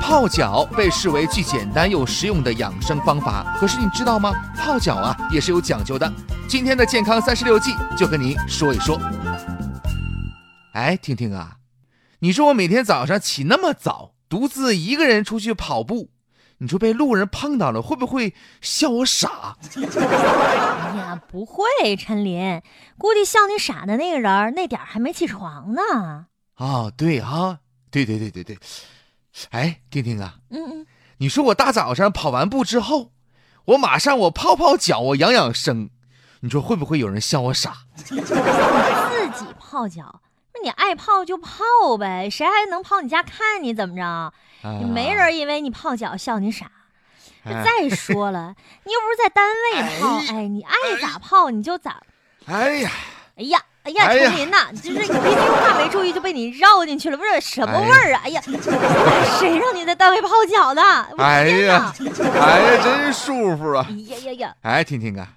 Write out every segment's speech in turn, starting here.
泡脚被视为既简单又实用的养生方法，可是你知道吗？泡脚啊也是有讲究的。今天的健康三十六计就跟您说一说。哎，婷婷啊，你说我每天早上起那么早，独自一个人出去跑步，你说被路人碰到了，会不会笑我傻？哎呀，不会，陈林，估计笑你傻的那个人那点儿还没起床呢。啊，对啊，对对对对对。哎，丁丁啊，嗯嗯，你说我大早上跑完步之后，我马上我泡泡脚，我养养生，你说会不会有人笑我傻？自己泡脚，那你爱泡就泡呗，谁还能跑你家看你怎么着？啊没人因为你泡脚笑你傻。哎再说了，你又不是在单位泡，哎哎，你爱咋泡你就咋。哎呀，哎呀，哎呀，陈林呐，就是你一句话没注意就被你绕进去了，不是什么味儿啊？哎呀，谁让你在单位泡脚的？哎呀！，哎呀，真舒服啊哎！呀呀呀！哎，听听啊，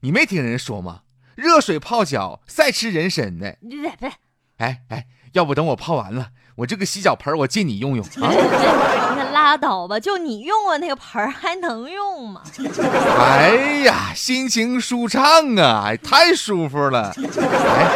你没听人说吗？热水泡脚，赛吃人参呢。哎哎，要不等我泡完了，我这个洗脚盆我借你用用啊！拉倒吧！就你用过那个盆儿还能用吗？哎呀，心情舒畅啊，哎太舒服了。哎，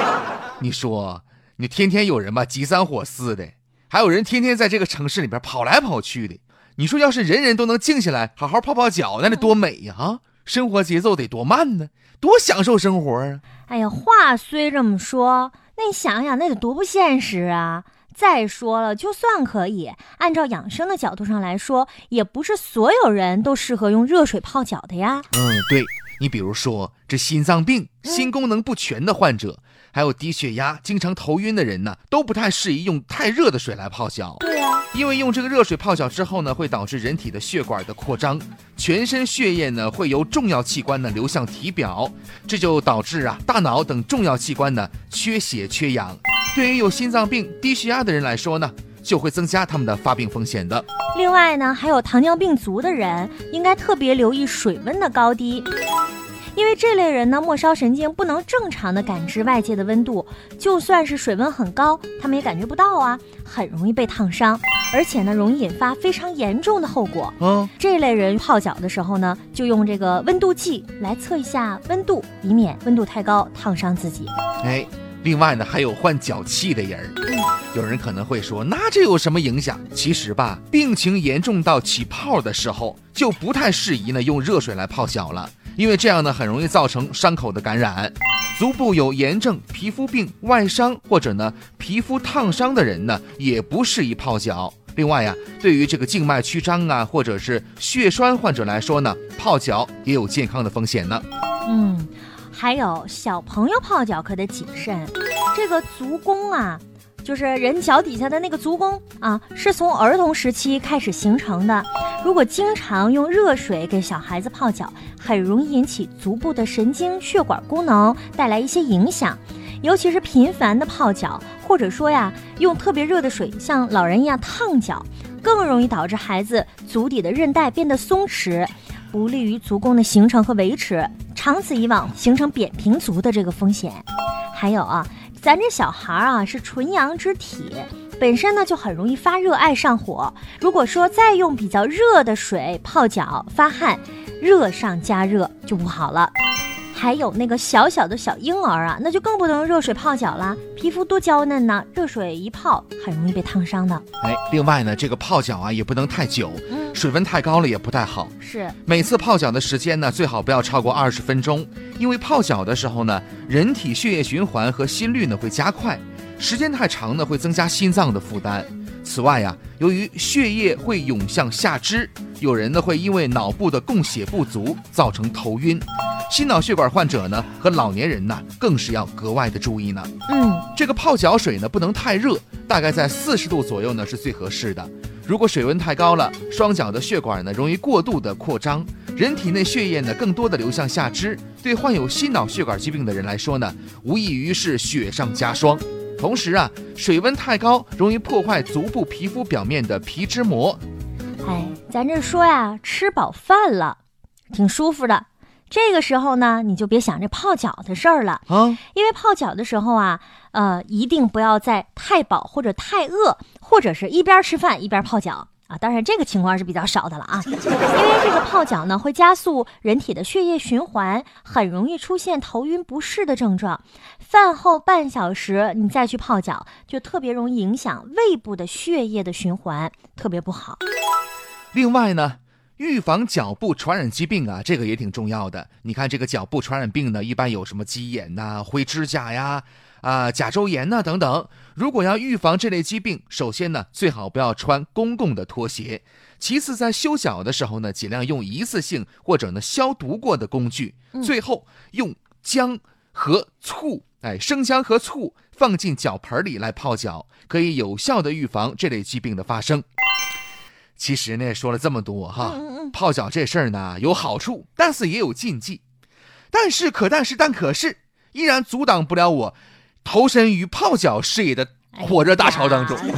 你说，你天天有人吧，急三火四的，还有人天天在这个城市里边跑来跑去的。你说，要是人人都能静下来，好好泡泡脚，那得多美呀！啊，生活节奏得多慢呢，多享受生活啊！哎呀，话虽这么说，那你想想，那得多不现实啊！再说了，就算可以，按照养生的角度上来说，也不是所有人都适合用热水泡脚的呀。嗯，对你比如说这心脏病、心功能不全的患者，还有低血压、经常头晕的人呢，都不太适宜用太热的水来泡脚。对呀、因为用这个热水泡脚之后呢，会导致人体的血管的扩张，全身血液呢会由重要器官呢流向体表，这就导致啊大脑等重要器官呢缺血缺氧。对于有心脏病、低血压的人来说呢，就会增加他们的发病风险的。另外呢，还有糖尿病足的人，应该特别留意水温的高低。因为这类人呢，末梢神经不能正常的感知外界的温度，就算是水温很高，他们也感觉不到啊，很容易被烫伤，而且呢，容易引发非常严重的后果。嗯，这类人泡脚的时候呢，就用这个温度计来测一下温度，以免温度太高烫伤自己。哎，另外呢，还有患脚气的人儿。有人可能会说，那这有什么影响？其实吧，病情严重到起泡的时候，就不太适宜呢用热水来泡脚了，因为这样呢很容易造成伤口的感染。足部有炎症、皮肤病、外伤或者呢皮肤烫伤的人呢，也不适宜泡脚。另外呀、对于这个静脉曲张啊，或者是血栓患者来说呢，泡脚也有健康的风险呢。嗯，还有小朋友泡脚可得谨慎，这个足弓啊。就是人脚底下的那个足弓啊，是从儿童时期开始形成的。如果经常用热水给小孩子泡脚，很容易引起足部的神经血管功能带来一些影响。尤其是频繁的泡脚，或者说呀，用特别热的水像老人一样烫脚，更容易导致孩子足底的韧带变得松弛，不利于足弓的形成和维持，长此以往形成扁平足的这个风险。还有啊，咱这小孩儿啊是纯阳之体，本身呢就很容易发热、爱上火。如果说再用比较热的水泡脚发汗，热上加热就不好了。还有那个小小的小婴儿啊，那就更不能用热水泡脚啦，皮肤多娇嫩呢，热水一泡很容易被烫伤的。哎，另外呢，这个泡脚啊也不能太久，嗯，水温太高了也不太好。是，每次泡脚的时间呢，最好不要超过二十分钟，因为泡脚的时候呢，人体血液循环和心率呢会加快，时间太长呢会增加心脏的负担。此外呀，由于血液会涌向下肢，有人呢会因为脑部的供血不足造成头晕。心脑血管患者呢和老年人呢更是要格外的注意呢。嗯，这个泡脚水呢不能太热，大概在四十度左右呢是最合适的。如果水温太高了，双脚的血管呢容易过度的扩张，人体内血液呢更多的流向下肢，对患有心脑血管疾病的人来说呢，无异于是雪上加霜。同时啊，水温太高容易破坏足部皮肤表面的皮脂膜，哎，咱这说呀，吃饱饭了，挺舒服的。这个时候呢，你就别想着泡脚的事儿了，啊，因为泡脚的时候啊，呃，一定不要在太饱或者太饿，或者是一边吃饭一边泡脚啊。当然，这个情况是比较少的了啊，因为这个泡脚呢会加速人体的血液循环，很容易出现头晕不适的症状。饭后半小时你再去泡脚，就特别容易影响胃部的血液的循环，特别不好。另外呢。预防脚部传染疾病啊，这个也挺重要的。你看这个脚部传染病呢，一般有什么鸡眼呐、灰指甲呀、啊甲周炎呐等等。如果要预防这类疾病，首先呢，最好不要穿公共的拖鞋；其次，在修脚的时候呢，尽量用一次性或者呢消毒过的工具；最后用姜和醋，哎，生姜和醋放进脚盆里来泡脚，可以有效的预防这类疾病的发生。其实呢，说了这么多哈，泡脚这事儿呢有好处，但是也有禁忌。但是可但是但可是，依然阻挡不了我投身于泡脚事业的火热大潮当中。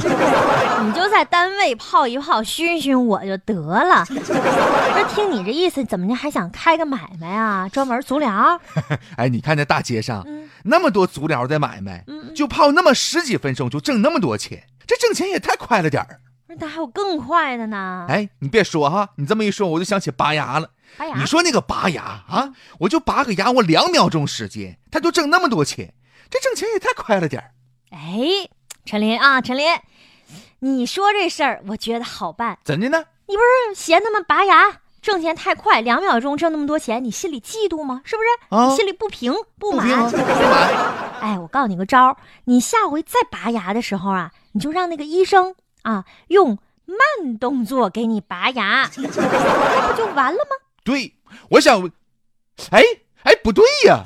你就在单位泡一泡，熏熏我就得了。那听你这意思，怎么的还想开个买卖啊？专门足疗？哎，你看这大街上那么多足疗的买卖，就泡那么十几分钟就挣那么多钱，这挣钱也太快了点儿。那还有更快的呢！哎，你别说哈，你这么一说，我就想起拔牙了。拔牙？你说那个拔牙啊，我就拔个牙，我两秒钟时间，他就挣那么多钱，这挣钱也太快了点儿。哎，陈林啊，陈林，你说这事儿，我觉得好办。怎的呢？你不是嫌他们拔牙挣钱太快，两秒钟挣那么多钱，你心里嫉妒吗？是不是？啊，你心里不平不满？不满。哎，我告诉你个招儿，你下回再拔牙的时候啊，你就让那个医生。啊，用慢动作给你拔牙，那 不就完了吗？对，我想，哎哎，不对呀。